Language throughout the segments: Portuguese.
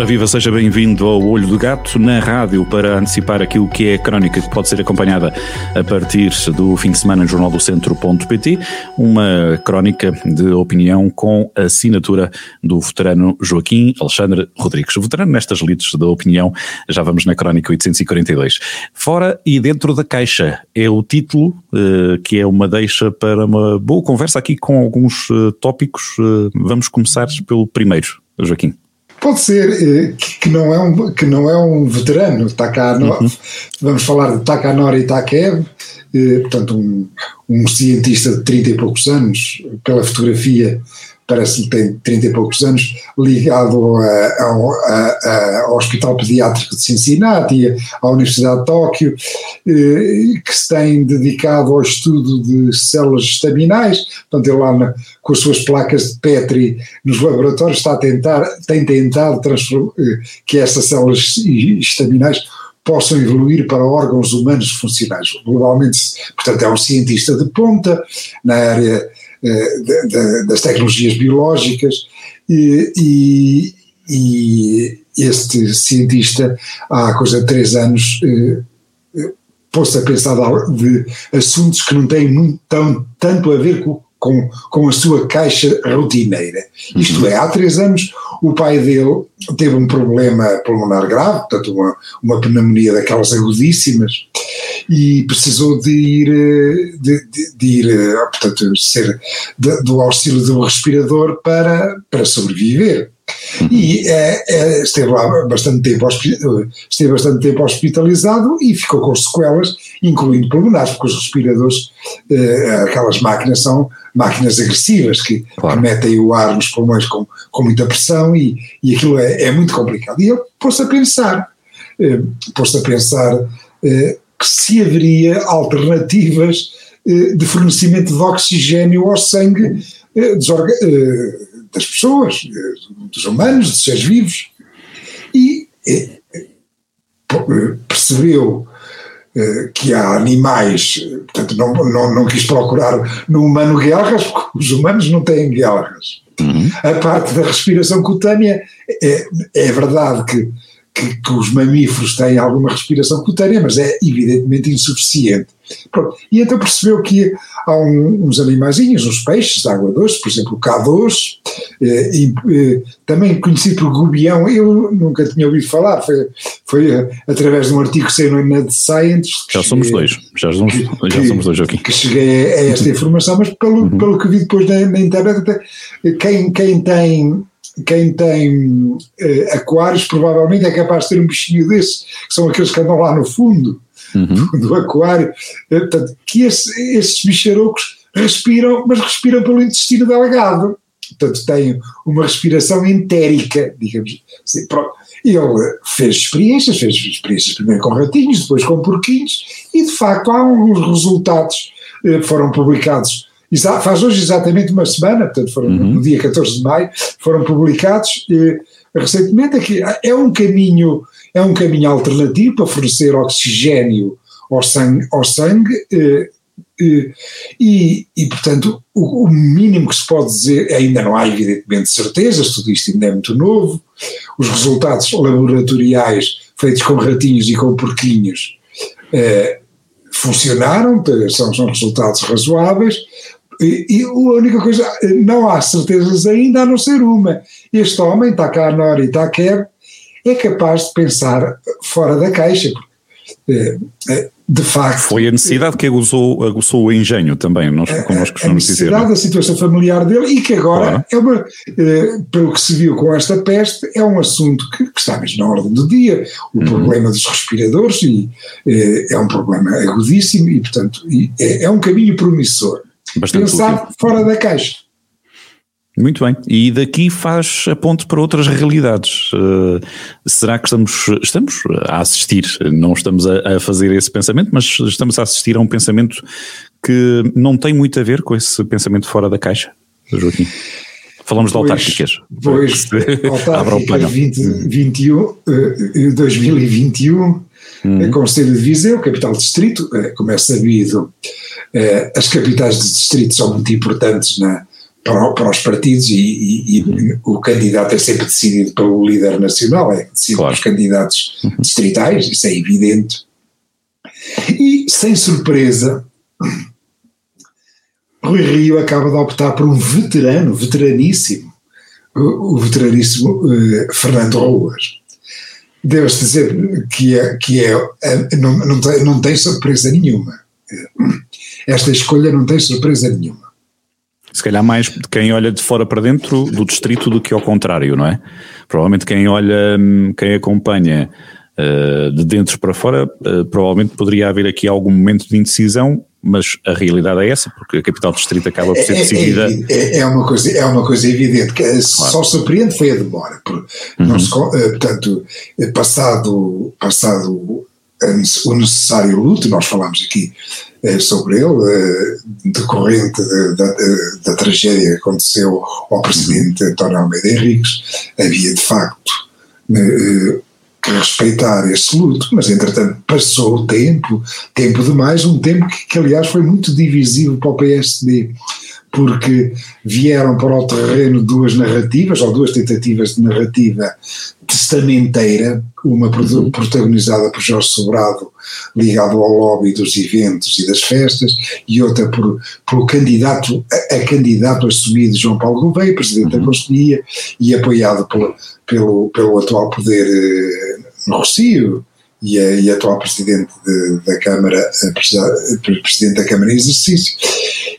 Ora viva, seja bem-vindo ao Olho do Gato na rádio para antecipar aquilo que é a crónica que pode ser acompanhada a partir do fim de semana no Jornal do Centro.pt, uma crónica de opinião com assinatura do veterano Joaquim Alexandre Rodrigues. Veterano nestas lides da opinião, já vamos na crónica 842. Fora e dentro da caixa é o título eh, que é uma deixa para uma boa conversa aqui com alguns eh, tópicos. Eh, vamos começar pelo primeiro, Joaquim. Pode ser eh, que, não é um, que não é um veterano, Takanori, uhum. vamos falar de Takanori Takev, eh, portanto um, um cientista de 30 e poucos anos, pela fotografia parece que tem 30 e poucos anos, ligado a, a, a, ao Hospital Pediátrico de Cincinnati, à Universidade de Tóquio, eh, que se tem dedicado ao estudo de células estaminais, portanto ele lá na, com as suas placas de Petri nos laboratórios está a tentar, tem tentado eh, que estas células estaminais possam evoluir para órgãos humanos funcionais. Globalmente, portanto, é um cientista de ponta na área eh, das tecnologias biológicas e, e, e, este cientista há coisa de três anos eh, eh, pôs-se a pensar de assuntos que não têm muito, tão, tanto a ver com, com, com a sua caixa rotineira. Isto uhum. é, há três anos o pai dele teve um problema pulmonar grave, portanto uma, uma pneumonia daquelas agudíssimas, e precisou de ir, eh, de, de, de ir eh, portanto, ser de, do auxílio de um respirador para, para sobreviver. Uhum. E é, é, esteve lá bastante tempo, esteve bastante tempo hospitalizado e ficou com sequelas, incluindo pulmonares, porque os respiradores, aquelas máquinas são máquinas agressivas que, claro. que metem o ar nos pulmões com, com muita pressão e, e aquilo é, é muito complicado. E ele pôs-se a pensar, pôs-se a pensar que se haveria alternativas eh, de fornecimento de oxigênio ao sangue eh, eh, das pessoas, dos humanos, dos seres vivos. E percebeu que há animais, portanto não, não, não quis procurar no humano guerras, porque os humanos não têm guerras. Uhum. A parte da respiração cutânea, é, é verdade que que, que, os mamíferos têm alguma respiração cutânea, mas é evidentemente insuficiente. Pronto. E então percebeu que há um, uns animaizinhos, uns peixes de água doce, por exemplo o K2, eh, eh, também conhecido por gubião, eu nunca tinha ouvido falar, foi, foi eh, através de um artigo que saiu na The Science. Já somos dois, já somos, que, já somos dois aqui. Que cheguei a esta informação, mas pelo, uhum. pelo que vi depois na, na internet, quem, quem tem quem tem eh, aquários provavelmente é capaz de ter um bichinho desse, que são aqueles que andam lá no fundo uhum. do aquário. Eh, portanto, que esse, esses bicharocos respiram, mas respiram pelo intestino delgado. Portanto, têm uma respiração entérica, digamos assim. Ele fez experiências, fez experiências primeiro com ratinhos, depois com porquinhos, e de facto há alguns resultados eh, foram publicados faz hoje exatamente uma semana, portanto foram uhum. no dia 14 de maio, foram publicados eh, recentemente aqui, é um caminho, é um caminho alternativo para fornecer oxigênio ao sangue, ao sangue eh, eh, e, e, portanto, o, o, mínimo que se pode dizer, ainda não há evidentemente certezas, tudo isto ainda é muito novo, os resultados laboratoriais feitos com ratinhos e com porquinhos eh, funcionaram, são, são resultados razoáveis, e, e, a única coisa, não há certezas ainda a não ser uma. Este homem, Takanori Taker, é capaz de pensar fora da caixa. Eh, eh, de facto. Foi a necessidade que aguçou, aguçou o engenho também, nós, como nós costumamos dizer. A necessidade da situação familiar dele e que agora claro. é uma, eh, pelo que se viu com esta peste, é um assunto que, que está mesmo na ordem do dia. O uhum. problema dos respiradores e, é um problema agudíssimo e, portanto, é, é um caminho promissor. Bastante pensar útil. fora da caixa. Muito bem, e daqui faz a ponte para outras realidades. Uh, será que estamos, estamos a assistir, não estamos a, a, fazer esse pensamento, mas estamos a assistir a um pensamento que não tem muito a ver com esse pensamento fora da caixa, Joaquim? Falamos de autárquicas. Pois, autárquicas 2021, 2021, uhum. Conselho de Viseu, capital distrito, eh, como é sabido, eh, as capitais de distrito são muito importantes na, para, para, os partidos e, e, e o candidato é sempre decidido pelo líder nacional, é decidido claro. pelos candidatos uhum. distritais, isso é evidente. E, sem surpresa, Rui Rio acaba de optar por um veterano, veteraníssimo, o, o veteraníssimo uh, Fernando Ruas. Deves dizer que, é, que é, é, não, não, tem, não tem surpresa nenhuma. Esta escolha não tem surpresa nenhuma. Se calhar mais de quem olha de fora para dentro do distrito do que ao contrário, não é? Provavelmente quem olha, hum, quem acompanha uh, de dentro para fora, uh, provavelmente poderia haver aqui algum momento de indecisão mas a realidade é essa, porque a capital distrito acaba por ser é, é decidida. É, é, uma, coisa, é uma coisa evidente, que claro. só surpreende foi a demora. Uhum. se, eh, portanto, eh, passado, passado o necessário luto, nós falámos aqui eh, sobre ele, decorrente da, da, tragédia que aconteceu ao presidente António Almeida Henriques, havia de facto que respeitar esse luto, mas entretanto passou o tempo, tempo demais, um tempo que, que aliás foi muito divisivo para o PSD, porque vieram para o terreno duas narrativas, ou duas tentativas de narrativa testamenteira, uma uhum. protagonizada por Jorge Sobrado, ligado ao lobby dos eventos e das festas, e outra por, pelo candidato, a, a candidato assumido João Paulo Gouveia, presidente uhum. da Conselhia, e apoiado pelo, pelo, pelo atual poder eh, no Rocio, e a, e a atual presidente de, da Câmara, presidente da Câmara em exercício.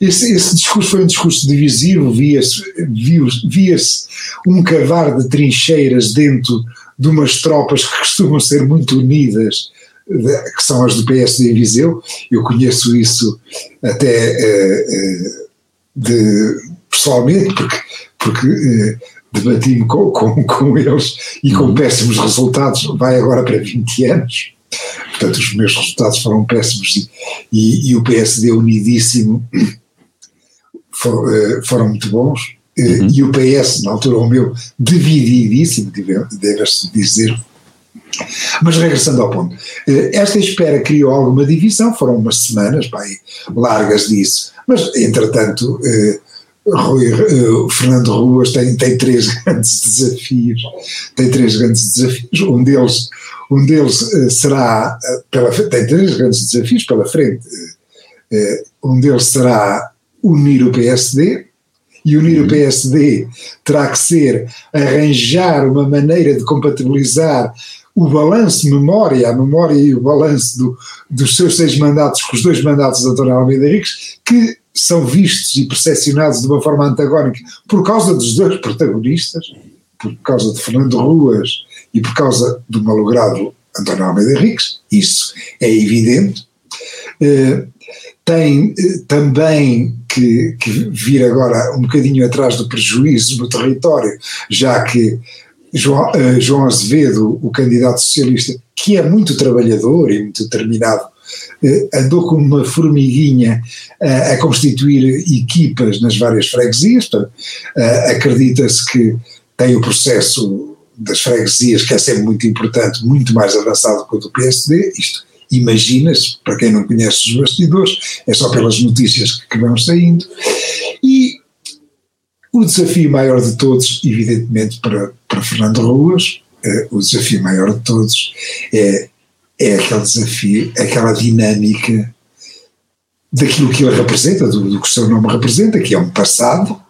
Esse, esse discurso foi um discurso divisivo, via-se via, via um cavar de trincheiras dentro de umas tropas que costumam ser muito unidas, que são as do PSD em Viseu. Eu conheço isso até uh, de, pessoalmente, porque, porque uh, debati-me com, com, com, eles e com uhum. péssimos resultados, vai agora para 20 anos. Portanto, os meus resultados foram péssimos e, e, e o PSD unidíssimo for, foram muito bons. Uh, uhum. E o PS, na altura, o meu, divididíssimo, deve-se dizer. Mas regressando ao ponto, uh, esta espera criou alguma divisão, foram umas semanas, bem, largas disso, mas entretanto Rui, uh, Fernando Ruas tem, tem três grandes desafios, tem três grandes desafios, um deles, um deles será, pela, tem três grandes desafios pela frente, um deles será unir o PSD, e unir o uhum. PSD terá que ser arranjar uma maneira de compatibilizar o balanço, memória, a memória e o balanço do, dos seus seis mandatos com os dois mandatos da Dona Almeida Henriques, que são vistos e percepcionados de uma forma antagónica por causa dos dois protagonistas, por causa de Fernando Ruas e por causa do malogrado António Almeida Henriques, isso é evidente. Uh, tem uh, também que, que, vir agora um bocadinho atrás do prejuízo no território, já que João, uh, João Azevedo, o candidato socialista, que é muito trabalhador e muito determinado eh, andou como uma formiguinha a constituir equipas nas várias freguesias, eh, acredita-se que tem o processo das freguesias, que é sempre muito importante, muito mais avançado que o do PSD, isto imagina-se, para quem não conhece os bastidores, é só pelas notícias que vão saindo, e o desafio maior de todos, evidentemente para, para Fernando Ruas, eh, o desafio maior de todos é é aquele desafio, aquela dinâmica daquilo que ele representa, do, do, que o seu nome representa, que é um passado,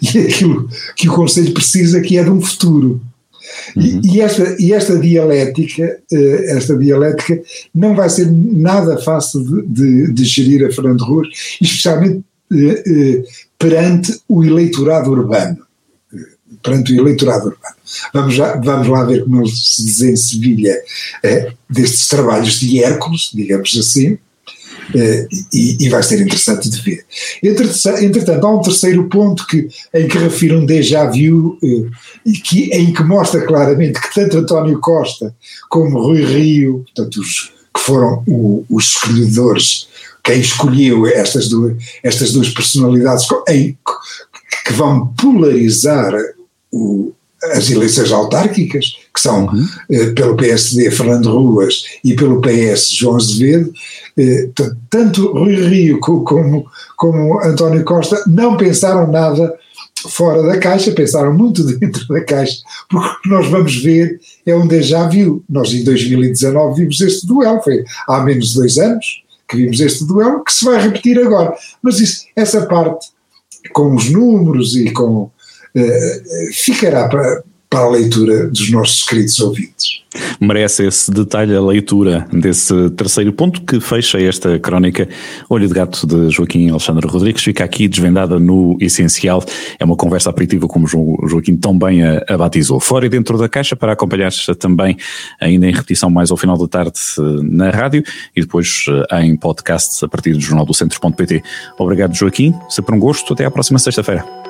e aquilo que o Conselho precisa, que é de um futuro. Uhum. E, e, esta, e esta dialética, eh, esta dialética não vai ser nada fácil de, de, de gerir a Fernando Ruas, especialmente eh, eh, perante o eleitorado urbano. Perante o eleitorado urbano. Vamos, já, vamos lá ver como ele se desensevilha eh, destes trabalhos de Hércules, digamos assim, e, e, vai ser interessante de ver. Entretanto, há um terceiro ponto que, em que refiro um déjà vu, eh, e que, em que mostra claramente que tanto António Costa como Rui Rio, portanto, os, que foram o, os escolhedores, quem escolheu estas duas, estas duas personalidades, em, que vão polarizar o, as eleições autárquicas, que são uhum. eh, pelo PSD Fernando Ruas e pelo PS João Azevedo, eh, tanto Rui Rio como, como António Costa não pensaram nada fora da caixa, pensaram muito dentro da caixa, porque o que nós vamos ver é um déjà vu. Nós em 2019 vimos este duelo, foi há menos de dois anos que vimos este duelo, que se vai repetir agora. Mas isso, essa parte, com os números e com ficará para, para a leitura dos nossos queridos ouvintes. Merece esse detalhe a leitura desse terceiro ponto que fecha esta crónica Olho de Gato de Joaquim Alexandre Rodrigues. Fica aqui desvendada no essencial. É uma conversa aperitiva, como Joaquim tão bem a, a batizou. Fora e dentro da caixa, para acompanhar também, ainda em repetição mais ao final da tarde na rádio e depois eh, em podcast a partir do jornal do centro.pt. Obrigado, Joaquim. Sempre um gosto. Até à próxima sexta-feira.